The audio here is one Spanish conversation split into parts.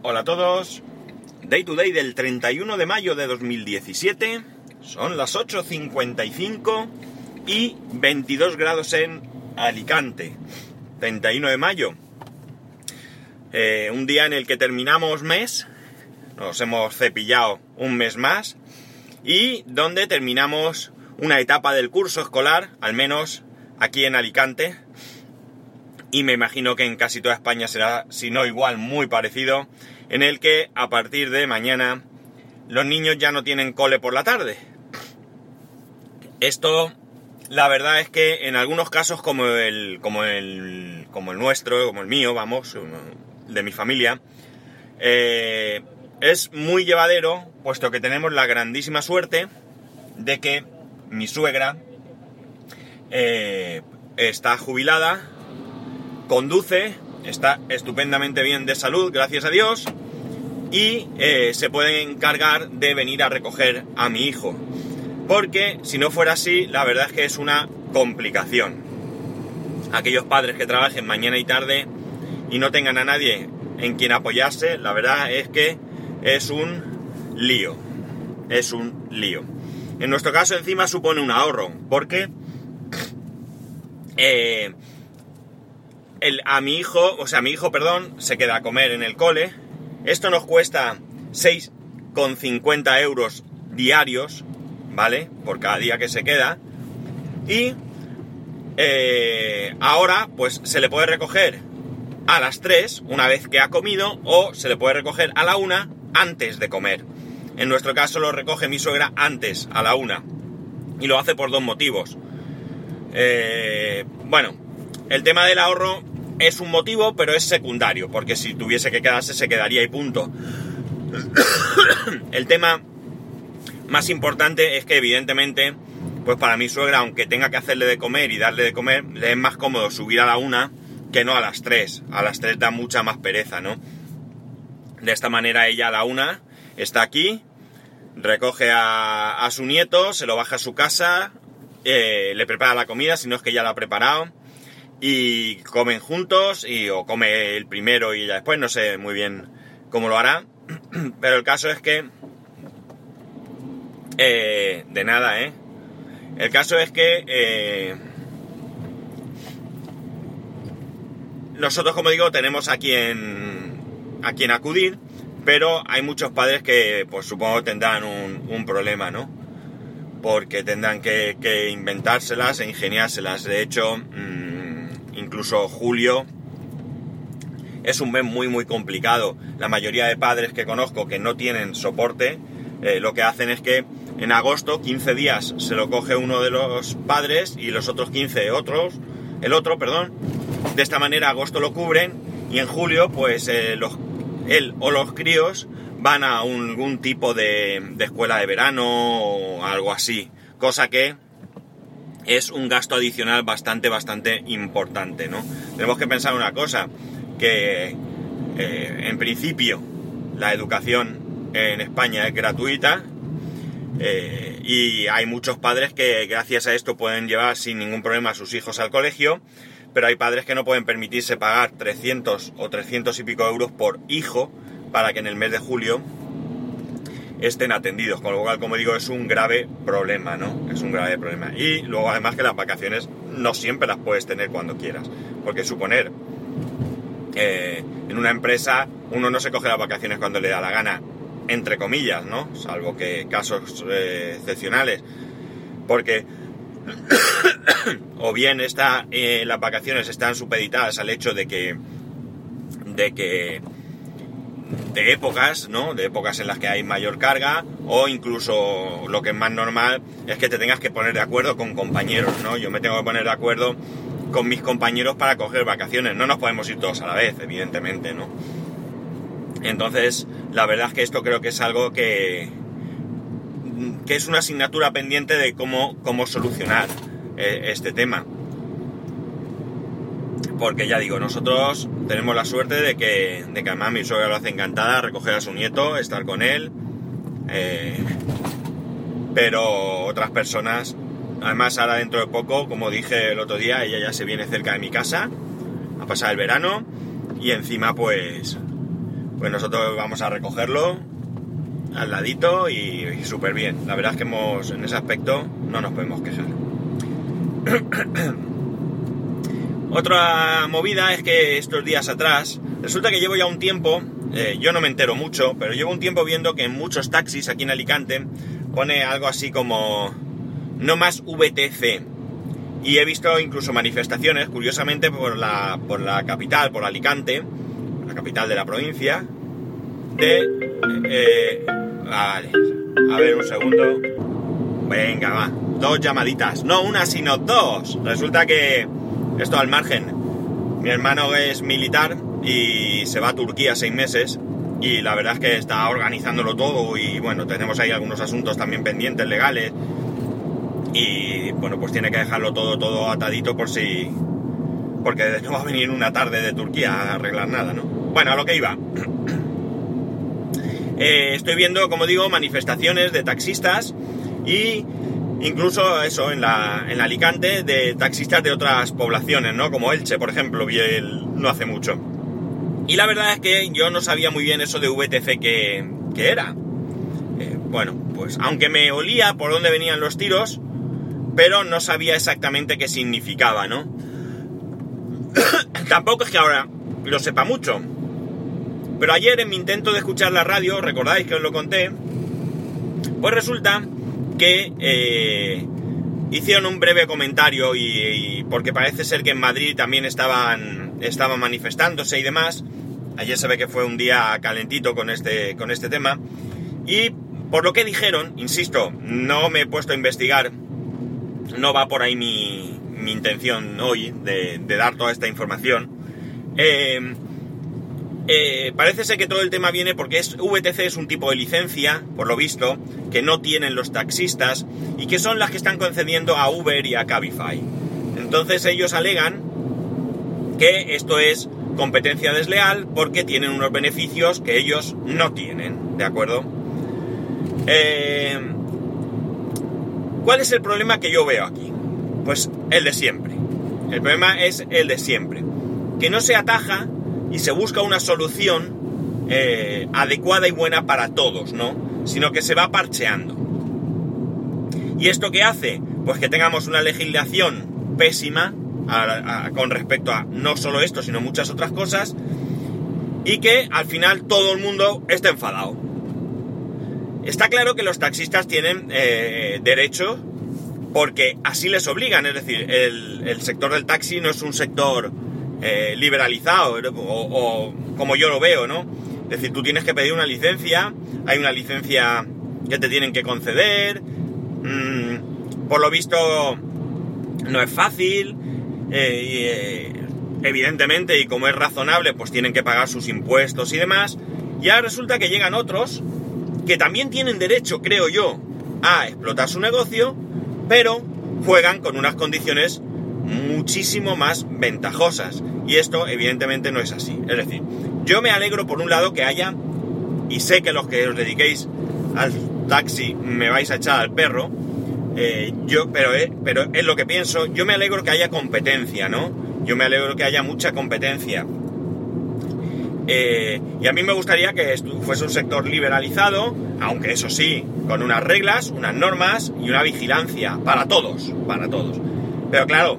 Hola a todos. Day to day del 31 de mayo de 2017. Son las 8.55 y 22 grados en Alicante. 31 de mayo. Eh, un día en el que terminamos mes. Nos hemos cepillado un mes más. Y donde terminamos una etapa del curso escolar, al menos aquí en Alicante. Y me imagino que en casi toda España será, si no igual, muy parecido, en el que a partir de mañana los niños ya no tienen cole por la tarde. Esto, la verdad es que en algunos casos como el, como el, como el nuestro, como el mío, vamos, de mi familia, eh, es muy llevadero, puesto que tenemos la grandísima suerte de que mi suegra eh, está jubilada, conduce, está estupendamente bien de salud, gracias a Dios, y eh, se puede encargar de venir a recoger a mi hijo. Porque si no fuera así, la verdad es que es una complicación. Aquellos padres que trabajen mañana y tarde y no tengan a nadie en quien apoyarse, la verdad es que es un lío. Es un lío. En nuestro caso encima supone un ahorro, porque eh, el, a mi hijo, o sea, mi hijo, perdón, se queda a comer en el cole. Esto nos cuesta 6,50 euros diarios, ¿vale? Por cada día que se queda. Y eh, ahora, pues se le puede recoger a las 3, una vez que ha comido, o se le puede recoger a la 1 antes de comer. En nuestro caso lo recoge mi suegra antes, a la 1. Y lo hace por dos motivos. Eh, bueno, el tema del ahorro es un motivo, pero es secundario, porque si tuviese que quedarse, se quedaría y punto. el tema más importante es que evidentemente, pues para mi suegra, aunque tenga que hacerle de comer y darle de comer, le es más cómodo subir a la una que no a las 3. A las 3 da mucha más pereza, ¿no? De esta manera ella a la una está aquí, recoge a, su nieto, se lo baja a su casa, eh, le prepara la comida, si no es que ya la ha preparado, y comen juntos, y, o come el primero y ya después, no sé muy bien cómo lo hará, pero el caso es que... Eh, de nada, ¿eh? El caso es que... Eh, nosotros, como digo, tenemos a quien, a quien acudir, pero hay muchos padres que, pues supongo, tendrán un, problema, ¿no? Porque tendrán que, inventárselas e ingeniárselas. De hecho, mm, incluso Julio es un mes muy, muy complicado. La mayoría de padres que conozco que no tienen soporte, eh, lo que hacen es que en agosto, 15 días, se lo coge uno de los padres y los otros 15 otros, el otro, perdón, de esta manera agosto lo cubren y en julio pues eh, los, él o los críos van a algún tipo de, escuela de verano o algo así. Cosa que es un gasto adicional bastante, bastante importante, ¿no? Tenemos que pensar una cosa, que eh, en principio la educación en España es gratuita eh, y hay muchos padres que gracias a esto pueden llevar sin ningún problema a sus hijos al colegio pero hay padres que no pueden permitirse pagar 300 o 300 y pico euros por hijo para que en el mes de julio estén atendidos, con lo cual, como digo, es un grave problema, ¿no? Es un grave problema. Y luego, además, que las vacaciones no siempre las puedes tener cuando quieras, porque suponer que en una empresa uno no se coge las vacaciones cuando le da la gana, entre comillas, ¿no? Salvo que casos eh, excepcionales, porque o bien está, eh, las vacaciones están supeditadas al hecho de que, de que, de épocas, ¿no? De épocas en las que hay mayor carga, o incluso lo que es más normal es que te tengas que poner de acuerdo con compañeros, ¿no? Yo me tengo que poner de acuerdo con mis compañeros para coger vacaciones. No nos podemos ir todos a la vez, evidentemente, ¿no? Entonces, la verdad es que esto creo que es algo que, que es una asignatura pendiente de cómo, cómo solucionar eh, este tema. Porque ya digo, nosotros tenemos la suerte de que, de que además mi suegra lo hace encantada, recoger a su nieto, estar con él. Eh, pero otras personas, además ahora dentro de poco, como dije el otro día, ella ya se viene cerca de mi casa a pasar el verano y encima pues pues nosotros vamos a recogerlo al ladito y, súper bien. La verdad es que hemos, en ese aspecto no nos podemos quejar. Otra movida es que estos días atrás, resulta que llevo ya un tiempo, eh, yo no me entero mucho, pero llevo un tiempo viendo que en muchos taxis aquí en Alicante pone algo así como no más VTC. Y he visto incluso manifestaciones, curiosamente, por la, por la capital, por Alicante, la capital de la provincia, de... Eh, vale, a ver un segundo. Venga, va. Dos llamaditas. No una, sino dos. Resulta que... Esto al margen. Mi hermano es militar y se va a Turquía seis meses y la verdad es que está organizándolo todo y bueno, tenemos ahí algunos asuntos también pendientes legales y bueno, pues tiene que dejarlo todo, todo atadito por si... porque no va a venir una tarde de Turquía a arreglar nada, ¿no? Bueno, a lo que iba. Eh, estoy viendo, como digo, manifestaciones de taxistas y incluso eso en la, en Alicante de taxistas de otras poblaciones, ¿no? Como Elche, por ejemplo, vi el, no hace mucho. Y la verdad es que yo no sabía muy bien eso de VTC que, era. Eh, bueno, pues aunque me olía por dónde venían los tiros, pero no sabía exactamente qué significaba, ¿no? Tampoco es que ahora lo sepa mucho. Pero ayer en mi intento de escuchar la radio, recordáis que os lo conté, pues resulta que eh, hicieron un breve comentario y, porque parece ser que en Madrid también estaban, estaban manifestándose y demás. Ayer se ve que fue un día calentito con este, con este tema. Y por lo que dijeron, insisto, no me he puesto a investigar, no va por ahí mi, mi intención hoy de, dar toda esta información. Eh, eh, parece ser que todo el tema viene porque es, VTC es un tipo de licencia, por lo visto, que no tienen los taxistas y que son las que están concediendo a Uber y a Cabify. Entonces ellos alegan que esto es competencia desleal porque tienen unos beneficios que ellos no tienen, ¿de acuerdo? Eh, ¿Cuál es el problema que yo veo aquí? Pues el de siempre. El problema es el de siempre. Que no se ataja y se busca una solución eh, adecuada y buena para todos, ¿no? Sino que se va parcheando. ¿Y esto qué hace? Pues que tengamos una legislación pésima con respecto a no solo esto, sino muchas otras cosas, y que al final todo el mundo esté enfadado. Está claro que los taxistas tienen eh, derecho porque así les obligan, es decir, el, sector del taxi no es un sector eh, liberalizado o, como yo lo veo, ¿no? Es decir, tú tienes que pedir una licencia, hay una licencia que te tienen que conceder, mm, por lo visto no es fácil, eh, eh, evidentemente, y como es razonable, pues tienen que pagar sus impuestos y demás. Y ahora resulta que llegan otros que también tienen derecho, creo yo, a explotar su negocio, pero juegan con unas condiciones muchísimo más ventajosas. Y esto evidentemente no es así. Es decir, yo me alegro por un lado que haya, y sé que los que os dediquéis al taxi me vais a echar al perro, eh, yo, pero, eh, pero es lo que pienso, yo me alegro que haya competencia, ¿no? Yo me alegro que haya mucha competencia. Eh, y a mí me gustaría que fuese un sector liberalizado, aunque eso sí, con unas reglas, unas normas y una vigilancia para todos, para todos. Pero claro,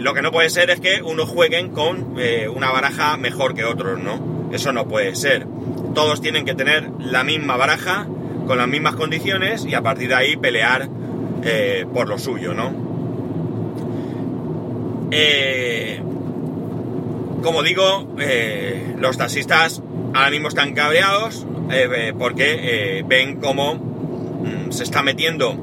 lo que no puede ser es que unos jueguen con una baraja mejor que otros, ¿no? Eso no puede ser. Todos tienen que tener la misma baraja, con las mismas condiciones y a partir de ahí pelear eh, por lo suyo, ¿no? Eh, como digo, eh, los taxistas ahora mismo están cabreados porque ven cómo mm, se está metiendo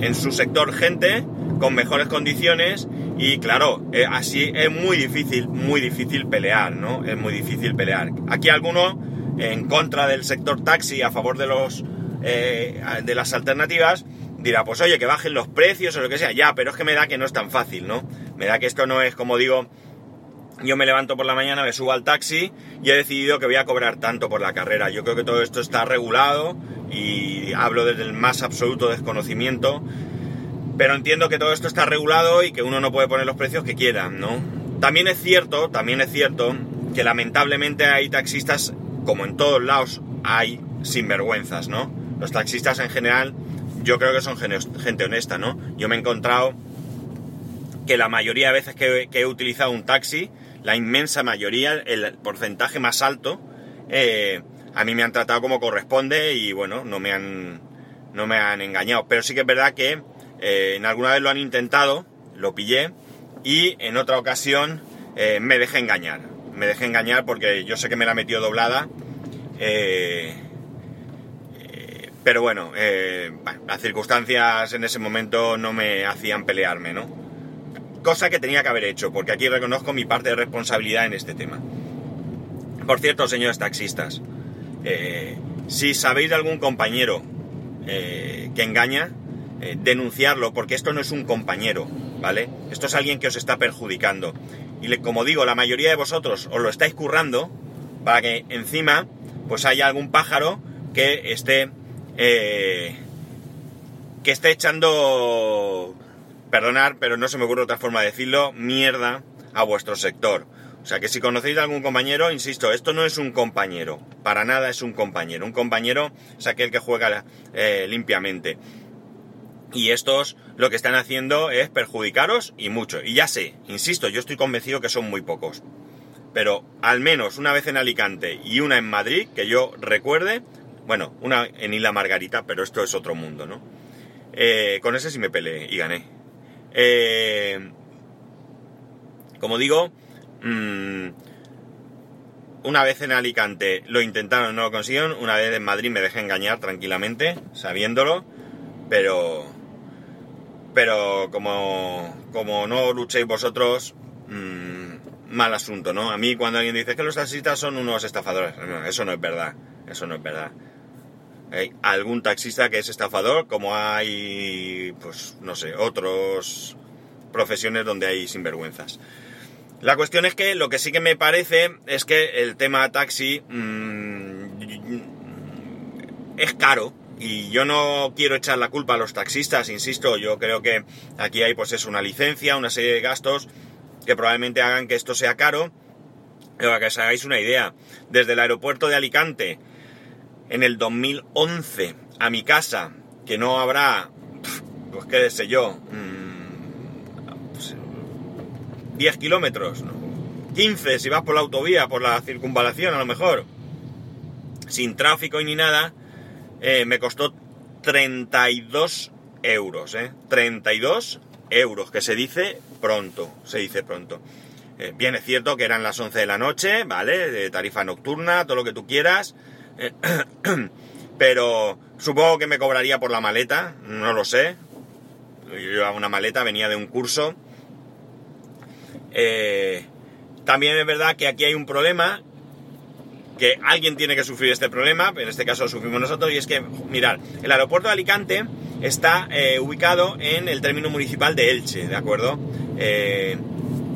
en su sector gente con mejores condiciones y claro, así es muy difícil, muy difícil pelear, ¿no? Es muy difícil pelear. Aquí alguno en contra del sector taxi a favor de los de las alternativas dirá, pues oye, que bajen los precios o lo que sea, ya, pero es que me da que no es tan fácil, ¿no? Me da que esto no es como digo, yo me levanto por la mañana, me subo al taxi y he decidido que voy a cobrar tanto por la carrera. Yo creo que todo esto está regulado y hablo desde el más absoluto desconocimiento, pero entiendo que todo esto está regulado y que uno no puede poner los precios que quiera, ¿no? También es cierto, también es cierto que lamentablemente hay taxistas como en todos lados, hay sinvergüenzas, ¿no? Los taxistas en general, yo creo que son gente honesta, ¿no? Yo me he encontrado que la mayoría de veces que, he utilizado un taxi, la inmensa mayoría, el porcentaje más alto, eh, a mí me han tratado como corresponde y bueno, no me han, no me han engañado. Pero sí que es verdad que eh, en alguna vez lo han intentado, lo pillé y en otra ocasión eh, me dejé engañar. Me dejé engañar porque yo sé que me la metió doblada. pero bueno, las circunstancias en ese momento no me hacían pelearme, ¿no? Cosa que tenía que haber hecho, porque aquí reconozco mi parte de responsabilidad en este tema. Por cierto, señores taxistas, eh, si sabéis de algún compañero eh, que engaña, eh, denunciarlo, porque esto no es un compañero, ¿vale? Esto es alguien que os está perjudicando. Y como digo, la mayoría de vosotros os lo estáis currando para que encima pues haya algún pájaro que esté que esté echando perdonar, pero no se me ocurre otra forma de decirlo, mierda a vuestro sector. O sea que si conocéis a algún compañero, insisto, esto no es un compañero, para nada es un compañero. Un compañero es aquel que juega eh, limpiamente. Y estos lo que están haciendo es perjudicaros y mucho. Y ya sé, insisto, yo estoy convencido que son muy pocos. Pero al menos una vez en Alicante y una en Madrid, que yo recuerde, bueno, una en Isla Margarita, pero esto es otro mundo, ¿no? Eh, con ese sí me peleé y gané. Eh, como digo, Mm, una vez en Alicante lo intentaron, no lo consiguieron. Una vez en Madrid me dejé engañar tranquilamente, sabiéndolo. Pero. Pero como, como no luchéis vosotros, mm, mal asunto, ¿no? A mí cuando alguien dice que los taxistas son unos estafadores, eso no es verdad. Eso no es verdad. Hay algún taxista que es estafador, como hay, pues, no sé, otros profesiones donde hay sinvergüenzas. La cuestión es que lo que sí que me parece es que el tema taxi mmm, es caro y yo no quiero echar la culpa a los taxistas, insisto, yo creo que aquí hay pues es una licencia, una serie de gastos que probablemente hagan que esto sea caro. Pero para que os hagáis una idea, desde el aeropuerto de Alicante en el 2011 a mi casa, que no habrá, pues qué sé yo, 10 kilómetros, 15 si vas por la autovía, por la circunvalación a lo mejor, sin tráfico ni nada, eh, me costó 32 euros, ¿eh? 32 euros, que se dice pronto, se dice pronto. Eh, bien, es cierto que eran las 11 de la noche, ¿vale? De tarifa nocturna, todo lo que tú quieras. Eh, pero supongo que me cobraría por la maleta, no lo sé. Yo llevaba una maleta, venía de un curso también es verdad que aquí hay un problema, que alguien tiene que sufrir este problema, en este caso lo sufrimos nosotros, y es que, mirad, el aeropuerto de Alicante está eh, ubicado en el término municipal de Elche, ¿de acuerdo? Eh,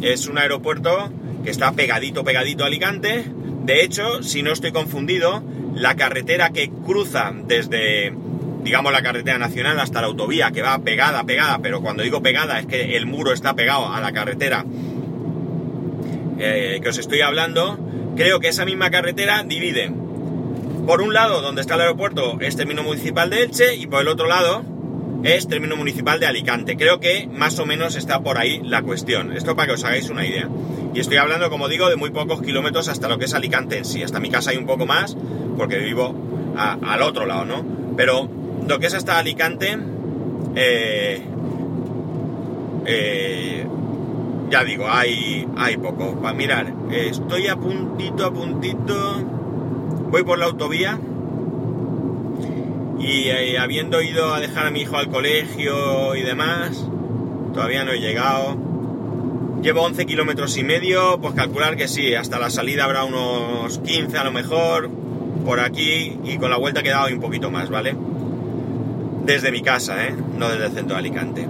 es un aeropuerto que está pegadito, pegadito a Alicante. De hecho, si no estoy confundido, la carretera que cruza desde, digamos, la carretera nacional hasta la autovía, que va pegada, pegada, pero cuando digo pegada es que el muro está pegado a la carretera que os estoy hablando, creo que esa misma carretera divide por un lado donde está el aeropuerto es término municipal de Elche y por el otro lado es término municipal de Alicante. Creo que más o menos está por ahí la cuestión. Esto para que os hagáis una idea. Y estoy hablando, como digo, de muy pocos kilómetros hasta lo que es Alicante en sí. Hasta mi casa hay un poco más, porque vivo al otro lado, ¿no? Pero lo que es hasta Alicante, eh, eh, ya digo, hay, hay poco. Para mirar, estoy a puntito, a puntito. Voy por la autovía. Y eh, habiendo ido a dejar a mi hijo al colegio y demás, todavía no he llegado. Llevo 11 kilómetros y medio, pues calcular que sí, hasta la salida habrá unos 15 a lo mejor, por aquí, y con la vuelta he quedado un poquito más, ¿vale? Desde mi casa, ¿eh? No desde el centro de Alicante.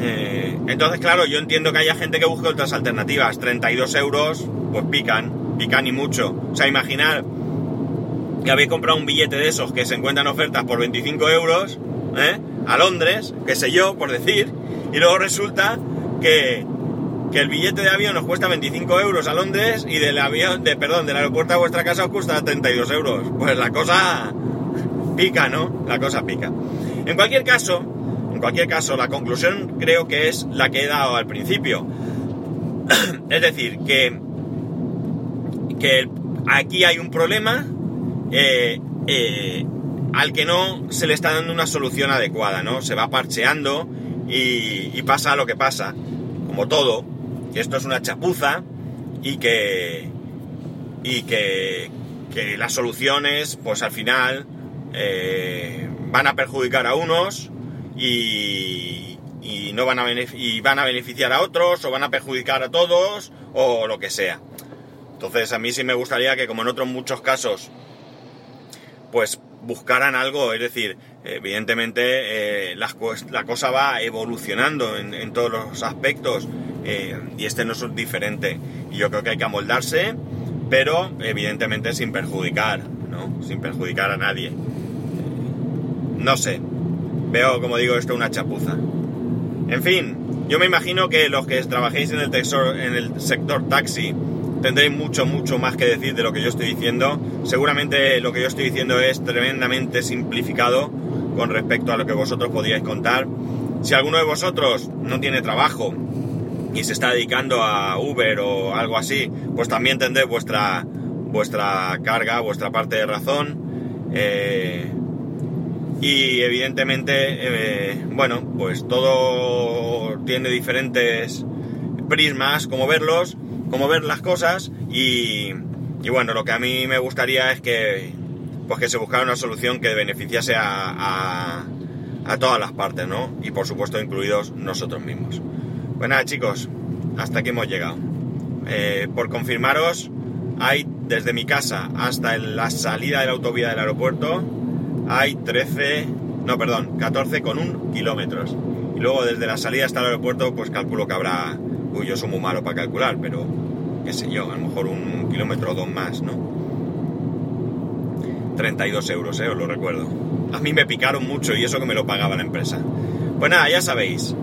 Eh, entonces, claro, yo entiendo que haya gente que busque otras alternativas. 32 euros, pues pican, pican y mucho. O sea, imaginar que habéis comprado un billete de esos que se encuentran ofertas por 25 euros, ¿eh? A Londres, qué sé yo, por decir, y luego resulta que, que el billete de avión os cuesta 25 euros a Londres y del avión, de, perdón, del aeropuerto a vuestra casa os cuesta 32 euros. Pues la cosa pica, ¿no? La cosa pica. En cualquier caso, en cualquier caso, la conclusión creo que es la que he dado al principio. es decir, que, que aquí hay un problema eh, eh, al que no se le está dando una solución adecuada, ¿no? Se va parcheando y, pasa lo que pasa, como todo, que esto es una chapuza y que, y que, que las soluciones, pues al final, eh, van a perjudicar a unos y, no van a, van a beneficiar a otros o van a perjudicar a todos o lo que sea. Entonces a mí sí me gustaría que como en otros muchos casos, pues buscaran algo, es decir, evidentemente eh, la, cosa va evolucionando en, en todos los aspectos eh, y este no es diferente. Y yo creo que hay que amoldarse, pero evidentemente sin perjudicar, ¿no? Sin perjudicar a nadie. No sé. Veo, como digo, esto una chapuza. En fin, yo me imagino que los que trabajéis en el, en el sector taxi tendréis mucho, mucho más que decir de lo que yo estoy diciendo. Seguramente lo que yo estoy diciendo es tremendamente simplificado con respecto a lo que vosotros podríais contar. Si alguno de vosotros no tiene trabajo y se está dedicando a Uber o algo así, pues también tendré vuestra, vuestra carga, vuestra parte de razón. Eh, y evidentemente, eh, bueno, pues todo tiene diferentes prismas, como verlos, como ver las cosas y, y bueno, lo que a mí me gustaría es que, pues que se buscara una solución que beneficiase a, a, todas las partes, ¿no? Y por supuesto incluidos nosotros mismos. Pues nada chicos, hasta aquí hemos llegado. Eh, por confirmaros, hay desde mi casa hasta la salida de la autovía del aeropuerto, hay 13, no perdón, 14 con un kilómetros. Y luego desde la salida hasta el aeropuerto, pues calculo que habrá, uy, yo soy muy malo para calcular, pero qué sé yo, a lo mejor un kilómetro o dos más, ¿no? 32 euros, eh, os lo recuerdo. A mí me picaron mucho y eso que me lo pagaba la empresa. Pues nada, ya sabéis,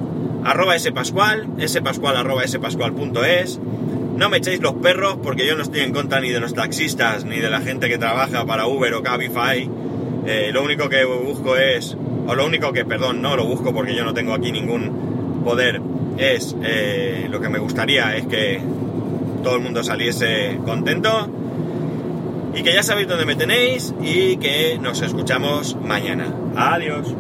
arroba spascual, spascual arroba spascual.es. No me echéis los perros porque yo no estoy en contra ni de los taxistas ni de la gente que trabaja para Uber o Cabify. Eh, lo único que busco es, o lo único que, perdón, no lo busco porque yo no tengo aquí ningún poder, es eh, lo que me gustaría es que todo el mundo saliese contento y que ya sabéis dónde me tenéis y que nos escuchamos mañana. Adiós.